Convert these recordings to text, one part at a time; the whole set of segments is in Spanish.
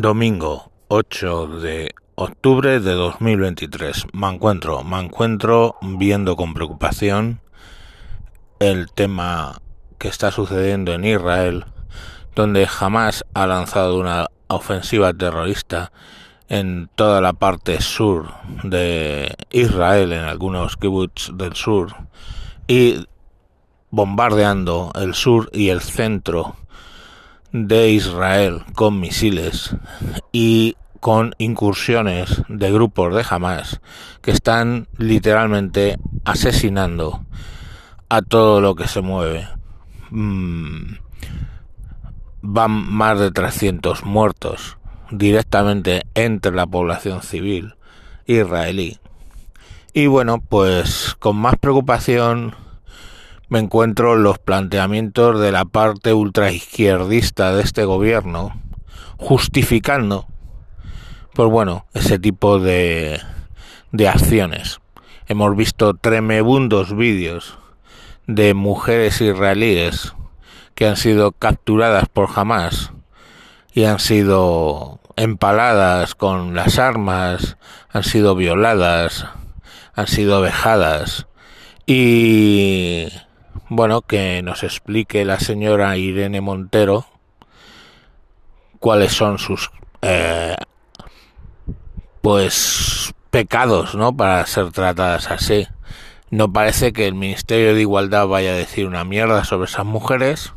Domingo 8 de octubre de 2023. Me encuentro, me encuentro viendo con preocupación el tema que está sucediendo en Israel, donde jamás ha lanzado una ofensiva terrorista en toda la parte sur de Israel, en algunos kibbutz del sur, y bombardeando el sur y el centro de Israel con misiles y con incursiones de grupos de Hamas que están literalmente asesinando a todo lo que se mueve. Mm, van más de 300 muertos directamente entre la población civil israelí. Y bueno, pues con más preocupación me encuentro los planteamientos de la parte ultraizquierdista de este gobierno justificando pues bueno ese tipo de, de acciones. Hemos visto tremebundos vídeos de mujeres israelíes que han sido capturadas por Hamas y han sido empaladas con las armas, han sido violadas, han sido vejadas y bueno, que nos explique la señora Irene Montero cuáles son sus eh, pues pecados, ¿no? Para ser tratadas así. No parece que el Ministerio de Igualdad vaya a decir una mierda sobre esas mujeres.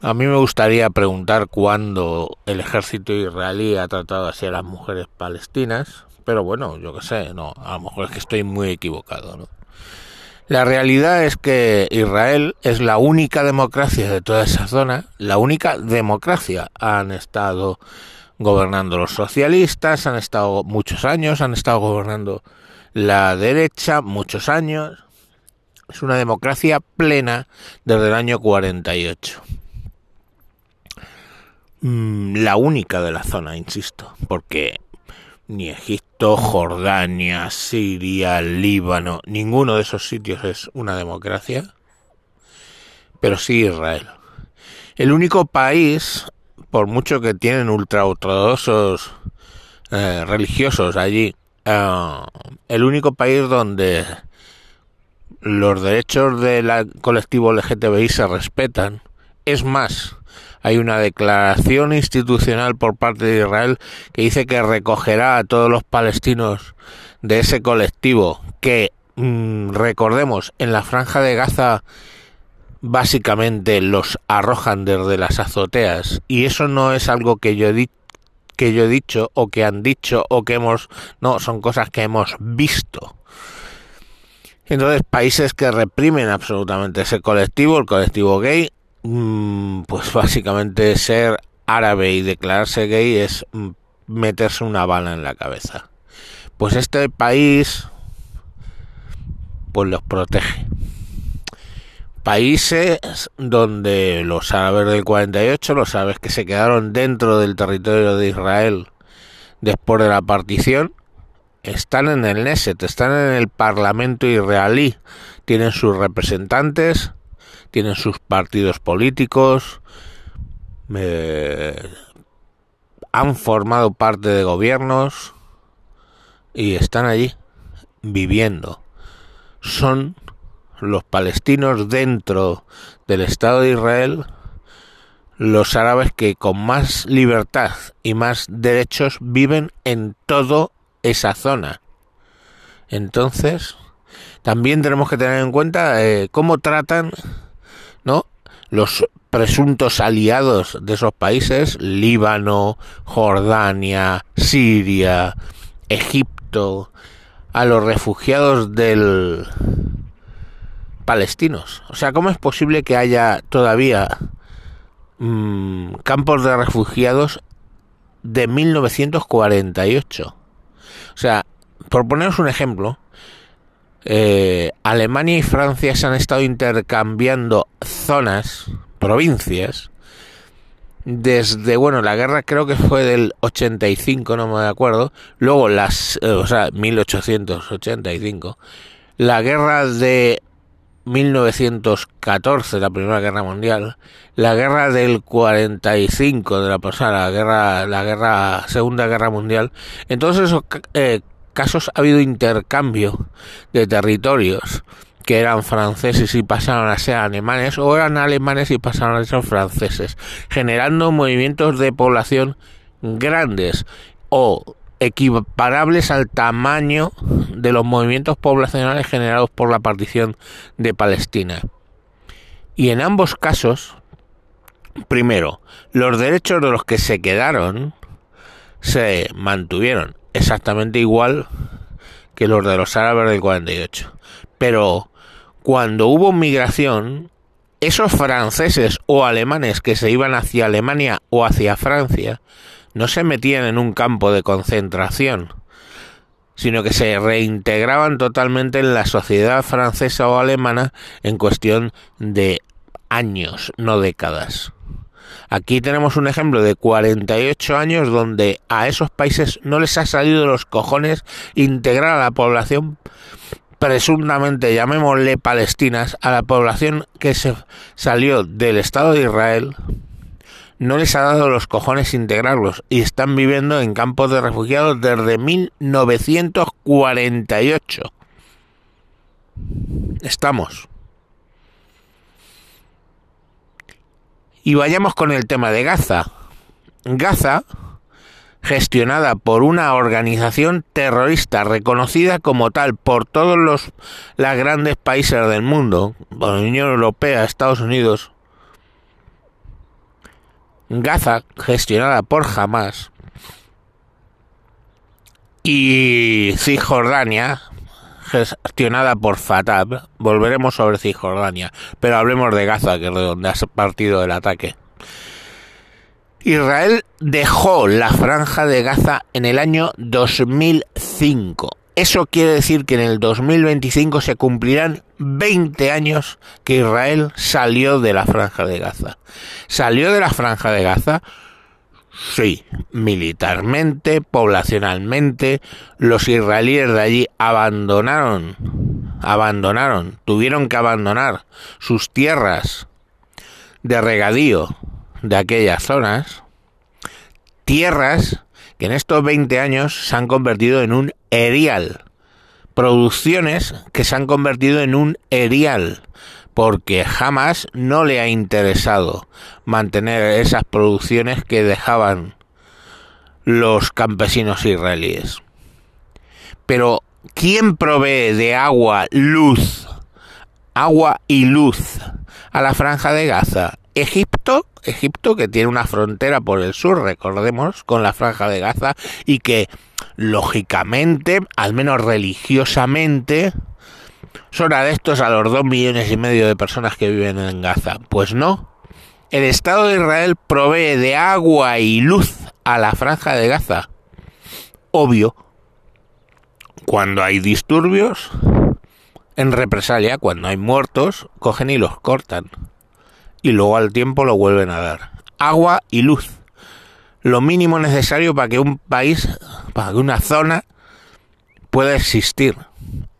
A mí me gustaría preguntar cuándo el ejército israelí ha tratado así a las mujeres palestinas, pero bueno, yo qué sé, no, a lo mejor es que estoy muy equivocado, ¿no? La realidad es que Israel es la única democracia de toda esa zona, la única democracia. Han estado gobernando los socialistas, han estado muchos años, han estado gobernando la derecha muchos años. Es una democracia plena desde el año 48. Mm, la única de la zona, insisto, porque ni Egipto, Jordania, Siria, Líbano, ninguno de esos sitios es una democracia, pero sí Israel. El único país, por mucho que tienen ultraortodoxos eh, religiosos allí, eh, el único país donde los derechos del colectivo LGTBI se respetan, es más, hay una declaración institucional por parte de Israel que dice que recogerá a todos los palestinos de ese colectivo que, mm, recordemos, en la franja de Gaza básicamente los arrojan desde las azoteas. Y eso no es algo que yo he que yo he dicho o que han dicho o que hemos no son cosas que hemos visto. Entonces países que reprimen absolutamente ese colectivo el colectivo gay pues básicamente ser árabe y declararse gay es mm, meterse una bala en la cabeza. Pues este país pues los protege. Países donde los árabes del 48, los árabes que se quedaron dentro del territorio de Israel después de la partición, están en el Neset, están en el Parlamento israelí, tienen sus representantes, tienen sus partidos políticos, han formado parte de gobiernos y están allí viviendo. Son los palestinos dentro del Estado de Israel los árabes que con más libertad y más derechos viven en toda esa zona. Entonces, también tenemos que tener en cuenta eh, cómo tratan. Los presuntos aliados de esos países, Líbano, Jordania, Siria, Egipto, a los refugiados del palestinos. O sea, ¿cómo es posible que haya todavía mm, campos de refugiados de 1948? O sea, por poneros un ejemplo, eh, Alemania y Francia se han estado intercambiando zonas, provincias, desde, bueno, la guerra creo que fue del 85, no me acuerdo, luego las, eh, o sea, 1885, la guerra de 1914, la Primera Guerra Mundial, la guerra del 45 de la pasada, la guerra, la guerra, Segunda Guerra Mundial, en todos esos eh, casos ha habido intercambio de territorios que eran franceses y pasaron a ser alemanes o eran alemanes y pasaron a ser franceses, generando movimientos de población grandes o equiparables al tamaño de los movimientos poblacionales generados por la partición de Palestina. Y en ambos casos, primero, los derechos de los que se quedaron se mantuvieron exactamente igual que los de los árabes del 48. Pero cuando hubo migración, esos franceses o alemanes que se iban hacia Alemania o hacia Francia no se metían en un campo de concentración, sino que se reintegraban totalmente en la sociedad francesa o alemana en cuestión de años, no décadas. Aquí tenemos un ejemplo de 48 años donde a esos países no les ha salido los cojones integrar a la población presuntamente, llamémosle palestinas, a la población que se salió del Estado de Israel no les ha dado los cojones integrarlos y están viviendo en campos de refugiados desde 1948. Estamos. Y vayamos con el tema de Gaza. Gaza, gestionada por una organización terrorista reconocida como tal por todos los las grandes países del mundo, la Unión Europea, Estados Unidos, Gaza, gestionada por Hamas, y Cisjordania, gestionada por Fatah. Volveremos sobre Cisjordania, pero hablemos de Gaza, que es de donde ha partido el ataque. Israel dejó la franja de Gaza en el año 2005 eso quiere decir que en el 2025 se cumplirán 20 años que Israel salió de la franja de Gaza. ¿Salió de la franja de Gaza? Sí, militarmente, poblacionalmente, los israelíes de allí abandonaron, abandonaron, tuvieron que abandonar sus tierras de regadío de aquellas zonas, tierras que en estos 20 años se han convertido en un erial. Producciones que se han convertido en un erial, porque jamás no le ha interesado mantener esas producciones que dejaban los campesinos israelíes. Pero, ¿quién provee de agua, luz, agua y luz a la franja de Gaza? Egipto, Egipto que tiene una frontera por el sur, recordemos, con la franja de Gaza y que lógicamente, al menos religiosamente, son adeptos a los dos millones y medio de personas que viven en Gaza. Pues no. El Estado de Israel provee de agua y luz a la franja de Gaza. Obvio. Cuando hay disturbios, en represalia, cuando hay muertos, cogen y los cortan. Y luego al tiempo lo vuelven a dar. Agua y luz lo mínimo necesario para que un país, para que una zona pueda existir.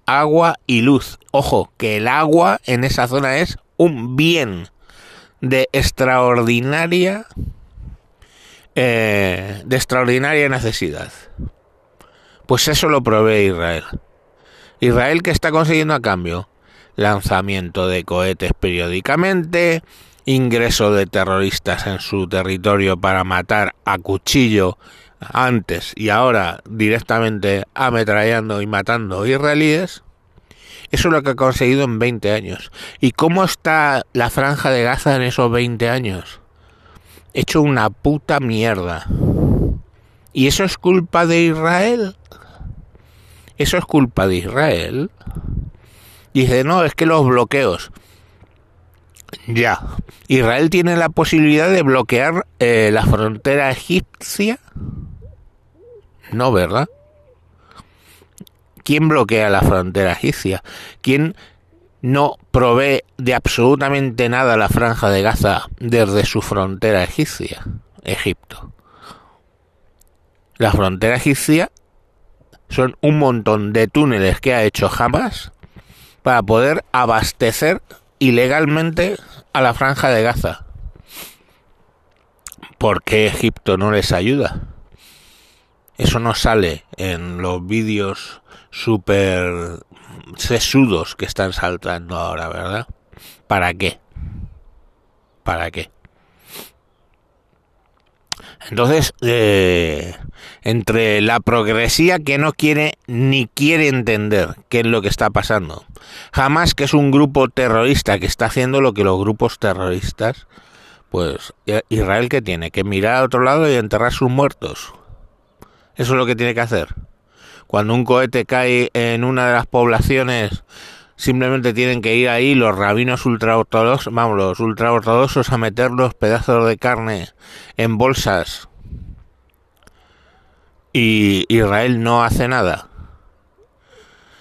Agua y luz. Ojo, que el agua en esa zona es un bien de extraordinaria eh, de extraordinaria necesidad. Pues eso lo provee Israel. Israel que está consiguiendo a cambio lanzamiento de cohetes periódicamente, ingreso de terroristas en su territorio para matar a cuchillo antes y ahora directamente ametrallando y matando israelíes, eso es lo que ha conseguido en 20 años. ¿Y cómo está la franja de Gaza en esos 20 años? Hecho una puta mierda. ¿Y eso es culpa de Israel? ¿Eso es culpa de Israel? Dice, no, es que los bloqueos. Ya. ¿Israel tiene la posibilidad de bloquear eh, la frontera egipcia? No, ¿verdad? ¿Quién bloquea la frontera egipcia? ¿Quién no provee de absolutamente nada la franja de Gaza desde su frontera egipcia? Egipto. La frontera egipcia son un montón de túneles que ha hecho Hamas para poder abastecer ilegalmente a la franja de Gaza. ¿Por qué Egipto no les ayuda? Eso no sale en los vídeos súper sesudos que están saltando ahora, ¿verdad? ¿Para qué? ¿Para qué? Entonces, eh, entre la progresía que no quiere ni quiere entender qué es lo que está pasando, jamás que es un grupo terrorista que está haciendo lo que los grupos terroristas, pues Israel que tiene que mirar a otro lado y enterrar sus muertos. Eso es lo que tiene que hacer. Cuando un cohete cae en una de las poblaciones simplemente tienen que ir ahí los rabinos ultraortodoxos, vamos, los ultraortodoxos a meter los pedazos de carne en bolsas y Israel no hace nada.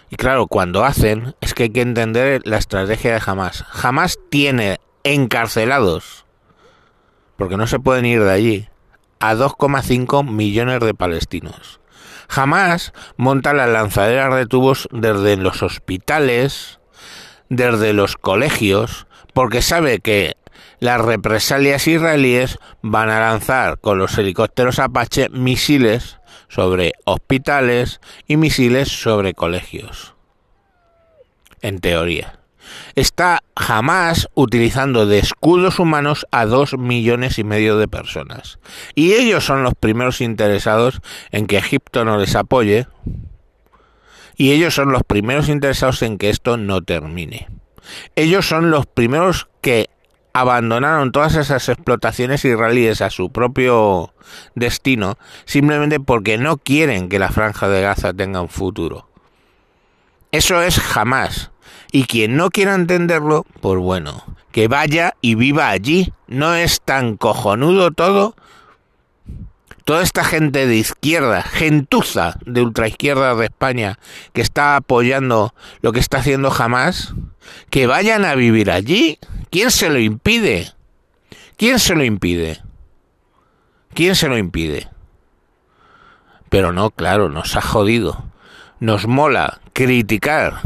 Y claro, cuando hacen es que hay que entender la estrategia de Hamas. Hamas tiene encarcelados, porque no se pueden ir de allí, a 2,5 millones de palestinos. Jamás monta las lanzaderas de tubos desde los hospitales, desde los colegios, porque sabe que las represalias israelíes van a lanzar con los helicópteros Apache misiles sobre hospitales y misiles sobre colegios. En teoría está jamás utilizando de escudos humanos a dos millones y medio de personas. Y ellos son los primeros interesados en que Egipto no les apoye. Y ellos son los primeros interesados en que esto no termine. Ellos son los primeros que abandonaron todas esas explotaciones israelíes a su propio destino simplemente porque no quieren que la franja de Gaza tenga un futuro. Eso es jamás. Y quien no quiera entenderlo, pues bueno, que vaya y viva allí. No es tan cojonudo todo. Toda esta gente de izquierda, gentuza de ultraizquierda de España, que está apoyando lo que está haciendo jamás, que vayan a vivir allí. ¿Quién se lo impide? ¿Quién se lo impide? ¿Quién se lo impide? Pero no, claro, nos ha jodido. Nos mola criticar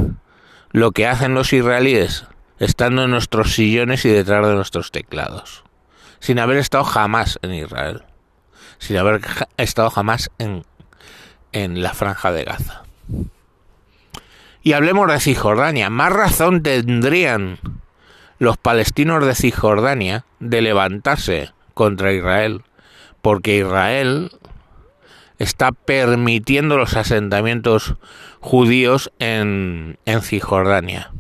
lo que hacen los israelíes estando en nuestros sillones y detrás de nuestros teclados, sin haber estado jamás en Israel, sin haber estado jamás en, en la franja de Gaza. Y hablemos de Cisjordania. Más razón tendrían los palestinos de Cisjordania de levantarse contra Israel, porque Israel está permitiendo los asentamientos judíos en, en Cisjordania.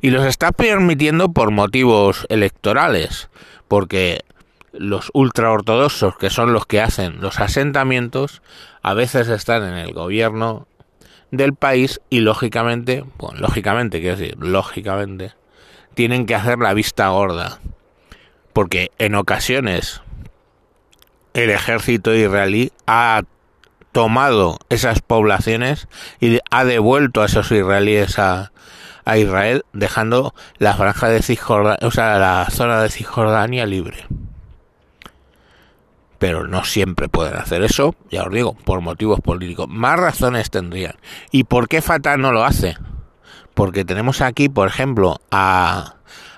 Y los está permitiendo por motivos electorales, porque los ultraortodoxos, que son los que hacen los asentamientos, a veces están en el gobierno del país y lógicamente, bueno, lógicamente, quiero decir, lógicamente, tienen que hacer la vista gorda. Porque en ocasiones el ejército israelí ha tomado esas poblaciones y ha devuelto a esos israelíes a, a Israel, dejando la franja de Cisjordania, o la zona de Cisjordania libre. Pero no siempre pueden hacer eso, ya os digo, por motivos políticos. Más razones tendrían. ¿Y por qué Fatah no lo hace? Porque tenemos aquí, por ejemplo, a,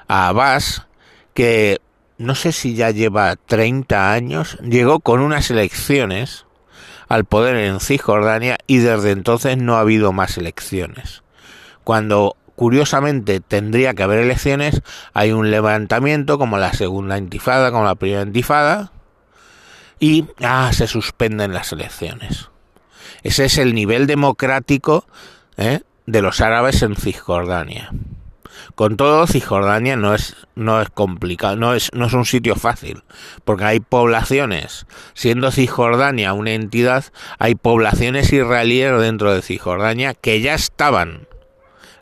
a Abbas, que no sé si ya lleva 30 años, llegó con unas elecciones al poder en Cisjordania y desde entonces no ha habido más elecciones. Cuando curiosamente tendría que haber elecciones, hay un levantamiento como la segunda intifada, como la primera intifada, y ah, se suspenden las elecciones. Ese es el nivel democrático ¿eh? de los árabes en Cisjordania. Con todo, Cisjordania no es, no es complicado, no es, no es un sitio fácil, porque hay poblaciones, siendo Cisjordania una entidad, hay poblaciones israelíes dentro de Cisjordania que ya estaban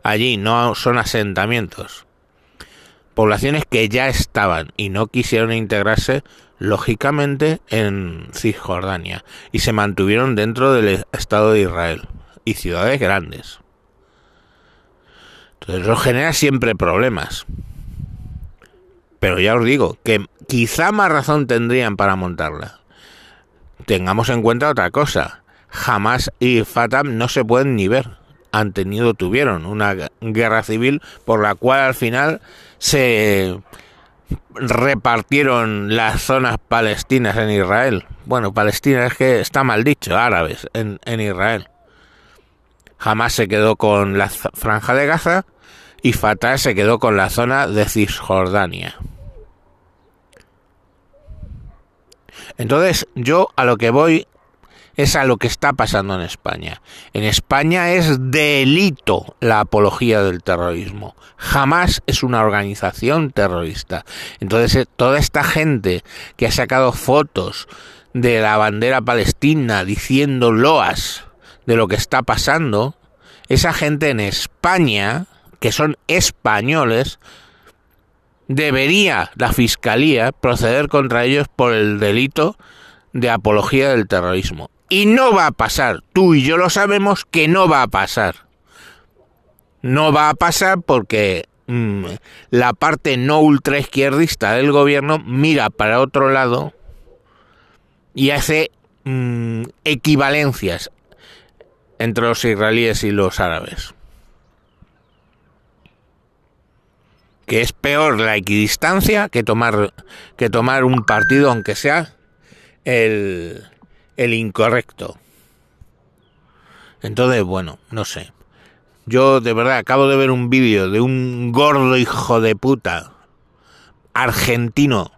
allí, no son asentamientos. Poblaciones que ya estaban y no quisieron integrarse lógicamente en Cisjordania y se mantuvieron dentro del Estado de Israel y ciudades grandes. Entonces eso genera siempre problemas. Pero ya os digo que quizá más razón tendrían para montarla. Tengamos en cuenta otra cosa. Jamás y Fatam no se pueden ni ver. han tenido, tuvieron una guerra civil por la cual al final se repartieron las zonas palestinas en Israel. Bueno, Palestina es que está mal dicho, árabes en, en Israel. Jamás se quedó con la franja de Gaza y Fatah se quedó con la zona de Cisjordania. Entonces, yo a lo que voy es a lo que está pasando en España. En España es delito la apología del terrorismo. Jamás es una organización terrorista. Entonces, eh, toda esta gente que ha sacado fotos de la bandera palestina diciendo loas de lo que está pasando, esa gente en España, que son españoles, debería la Fiscalía proceder contra ellos por el delito de apología del terrorismo. Y no va a pasar. Tú y yo lo sabemos que no va a pasar. No va a pasar porque mm, la parte no ultraizquierdista del gobierno mira para otro lado y hace mm, equivalencias entre los israelíes y los árabes. Que es peor la equidistancia que tomar, que tomar un partido, aunque sea el, el incorrecto. Entonces, bueno, no sé. Yo de verdad acabo de ver un vídeo de un gordo hijo de puta argentino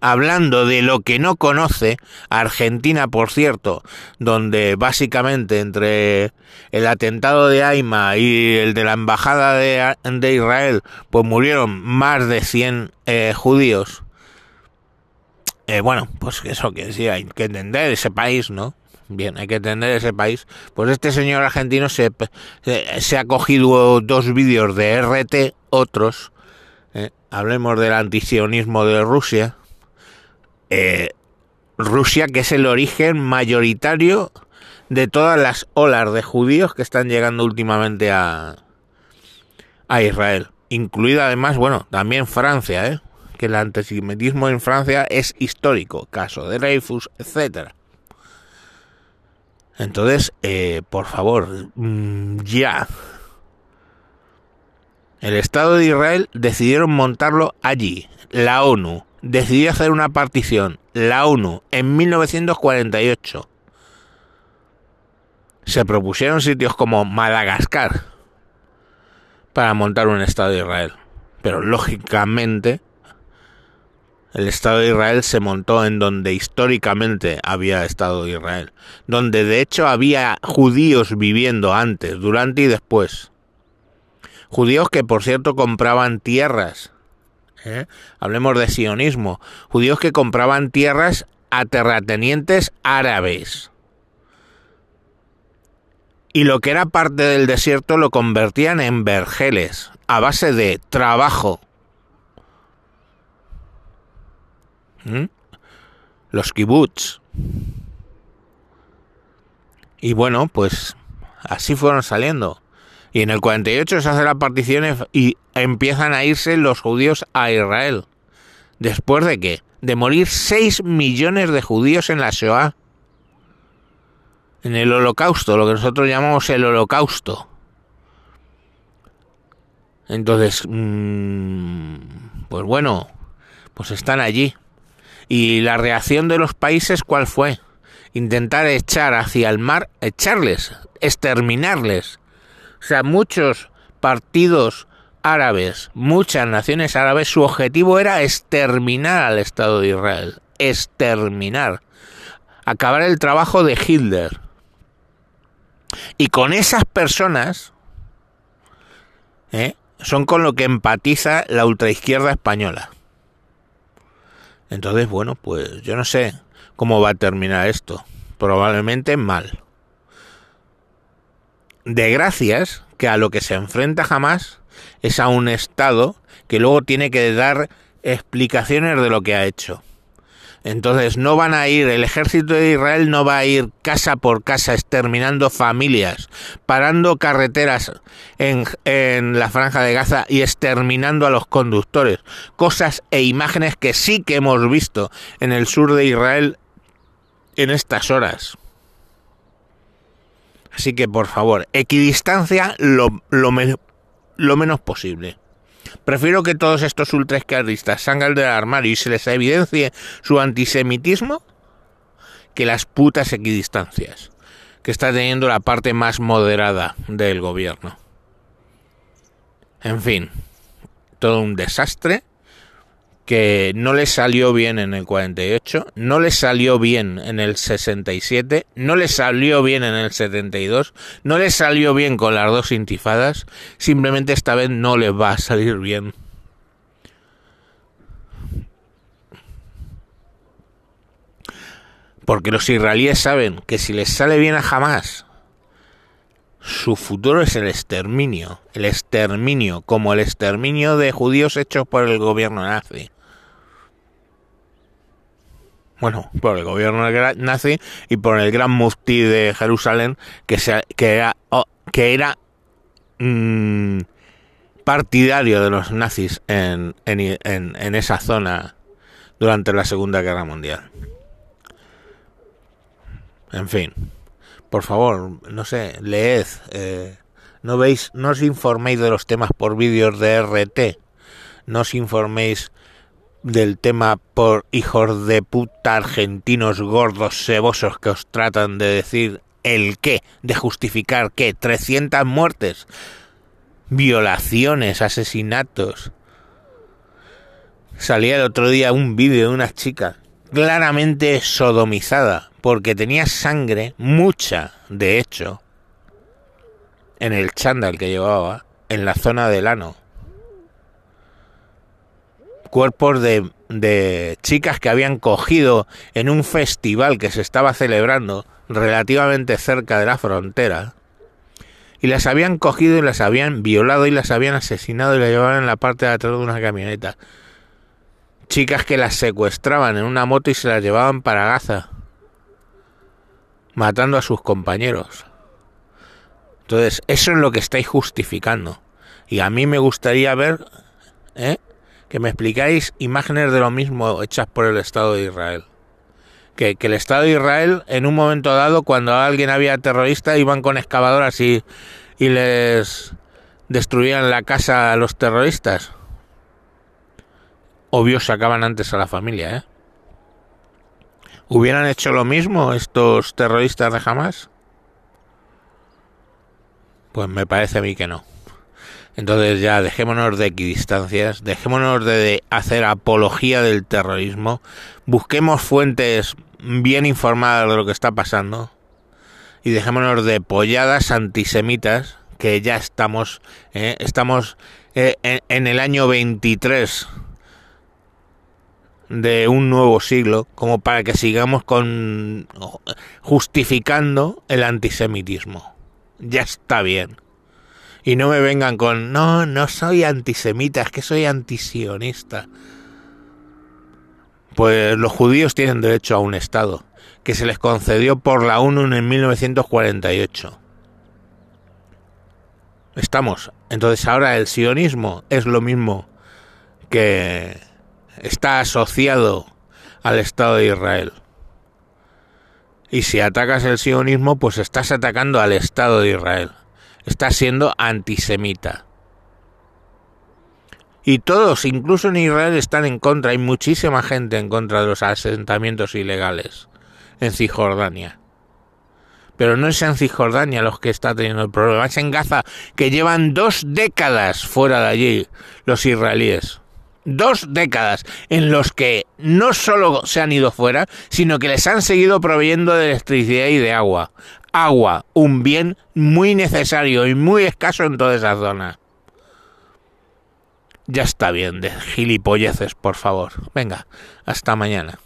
hablando de lo que no conoce, Argentina, por cierto, donde básicamente entre el atentado de Aima y el de la embajada de, Israel, pues murieron más de 100 eh, judíos eh, bueno, pues eso que sí, hay que entender ese país, ¿no? Bien, hay que entender ese país. Pues este señor argentino se, se ha cogido dos vídeos de RT, otros. Eh, hablemos del antisionismo de Rusia. Eh, Rusia, que es el origen mayoritario de todas las olas de judíos que están llegando últimamente a, a Israel. Incluida además, bueno, también Francia, ¿eh? que el antisemitismo en Francia es histórico, caso de Reifus, etc. Entonces, eh, por favor, mm, ya. El Estado de Israel decidieron montarlo allí. La ONU decidió hacer una partición. La ONU en 1948. Se propusieron sitios como Madagascar para montar un Estado de Israel. Pero lógicamente el Estado de Israel se montó en donde históricamente había Estado de Israel, donde de hecho había judíos viviendo antes, durante y después. Judíos que por cierto compraban tierras. ¿Eh? Hablemos de sionismo. Judíos que compraban tierras a terratenientes árabes. Y lo que era parte del desierto lo convertían en vergeles, a base de trabajo ¿Mm? Los kibbutz. Y bueno, pues así fueron saliendo. Y en el 48 se hace la partición y empiezan a irse los judíos a Israel. ¿Después de qué? De morir 6 millones de judíos en la Shoah. En el holocausto, lo que nosotros llamamos el holocausto. Entonces, mm, pues bueno, pues están allí. ¿Y la reacción de los países cuál fue? Intentar echar hacia el mar, echarles, exterminarles. O sea, muchos partidos árabes, muchas naciones árabes, su objetivo era exterminar al Estado de Israel. Exterminar. Acabar el trabajo de Hitler. Y con esas personas ¿eh? son con lo que empatiza la ultraizquierda española. Entonces, bueno, pues yo no sé cómo va a terminar esto. Probablemente mal. De gracias que a lo que se enfrenta jamás es a un Estado que luego tiene que dar explicaciones de lo que ha hecho. Entonces no van a ir, el ejército de Israel no va a ir casa por casa exterminando familias, parando carreteras en, en, la franja de Gaza y exterminando a los conductores. Cosas e imágenes que sí que hemos visto en el sur de Israel en estas horas. Así que por favor, equidistancia lo, lo, lo menos posible. Prefiero que todos estos ultraizquierdistas salgan del armario y se les evidencie su antisemitismo que las putas equidistancias que está teniendo la parte más moderada del gobierno. En fin, todo un desastre que no le salió bien en el 48, no le salió bien en el 67, no le salió bien en el 72, no le salió bien con las dos intifadas, simplemente esta vez no le va a salir bien. Porque los israelíes saben que si les sale bien a Hamas, su futuro es el exterminio, el exterminio, como el exterminio de judíos hechos por el gobierno nazi bueno, por el gobierno nazi y por el gran mufti de Jerusalén, que, se, que era, oh, que era mm, partidario de los nazis en, en, en, esa zona durante la Segunda Guerra Mundial. En fin, por favor, no sé, leed, eh, no veis, no os informéis de los temas por vídeos de RT, no os informéis del tema por hijos de puta argentinos gordos cebosos que os tratan de decir el qué, de justificar qué, 300 muertes, violaciones, asesinatos. Salía el otro día un vídeo de una chica claramente sodomizada porque tenía sangre, mucha, de hecho, en el chándal que llevaba, en la zona del ano cuerpos de, de chicas que habían cogido en un festival que se estaba celebrando relativamente cerca de la frontera y las habían cogido y las habían violado y las habían asesinado y las llevaban en la parte de atrás de una camioneta. Chicas que las secuestraban en una moto y se las llevaban para Gaza, matando a sus compañeros. Entonces, eso es lo que estáis justificando. Y a mí me gustaría ver ¿eh? Que me explicáis imágenes de lo mismo hechas por el Estado de Israel. Que, el Estado de Israel, en un momento dado, cuando alguien había terrorista, iban con excavadoras y, y les destruían la casa a los terroristas. Obvio sacaban antes a la familia, ¿eh? ¿Hubieran hecho lo mismo estos terroristas de Hamas? Pues me parece a mí que no. Entonces ya dejémonos de equidistancias, dejémonos de hacer apología del terrorismo, busquemos fuentes bien informadas de lo que está pasando y dejémonos de polladas antisemitas que ya estamos, eh, estamos eh, en, el año 23 de un nuevo siglo como para que sigamos con justificando el antisemitismo. Ya está bien. Y no me vengan con, no, no soy antisemita, es que soy antisionista. Pues los judíos tienen derecho a un Estado, que se les concedió por la ONU en 1948. Estamos. Entonces ahora el sionismo es lo mismo que está asociado al Estado de Israel. Y si atacas el sionismo, pues estás atacando al Estado de Israel está siendo antisemita. Y todos, incluso en Israel, están en contra. Hay muchísima gente en contra de los asentamientos ilegales en Cisjordania. Pero no es en Cisjordania los que está teniendo el problema, es en Gaza, que llevan dos décadas fuera de allí los israelíes. Dos décadas en los que no solo se han ido fuera, sino que les han seguido proveyendo de electricidad y de agua agua, un bien muy necesario y muy escaso en toda esa zona. Ya está bien de gilipolleces, por favor. Venga, hasta mañana.